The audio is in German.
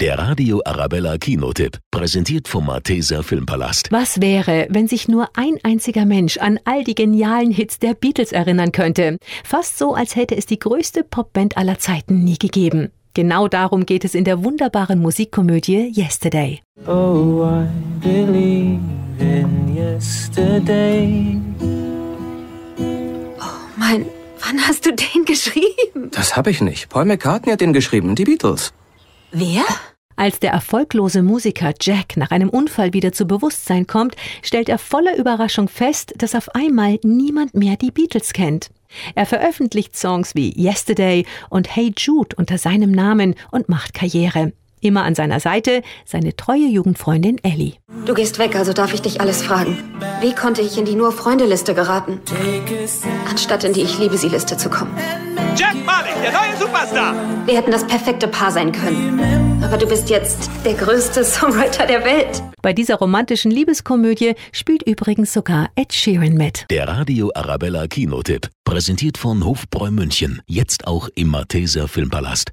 Der Radio Arabella Kinotipp, präsentiert vom Malteser Filmpalast. Was wäre, wenn sich nur ein einziger Mensch an all die genialen Hits der Beatles erinnern könnte? Fast so, als hätte es die größte Popband aller Zeiten nie gegeben. Genau darum geht es in der wunderbaren Musikkomödie Yesterday. Oh, I believe in yesterday. Mann, wann hast du den geschrieben? Das habe ich nicht. Paul McCartney hat den geschrieben, die Beatles. Wer? Als der erfolglose Musiker Jack nach einem Unfall wieder zu Bewusstsein kommt, stellt er voller Überraschung fest, dass auf einmal niemand mehr die Beatles kennt. Er veröffentlicht Songs wie Yesterday und Hey Jude unter seinem Namen und macht Karriere. Immer an seiner Seite seine treue Jugendfreundin Ellie. Du gehst weg, also darf ich dich alles fragen. Wie konnte ich in die Nur-Freunde-Liste geraten, anstatt in die Ich-liebe-sie-Liste zu kommen? Jack Malik, der neue Superstar. Wir hätten das perfekte Paar sein können. Aber du bist jetzt der größte Songwriter der Welt. Bei dieser romantischen Liebeskomödie spielt übrigens sogar Ed Sheeran mit. Der Radio Arabella Kinotipp, präsentiert von Hofbräu München, jetzt auch im Malteser Filmpalast.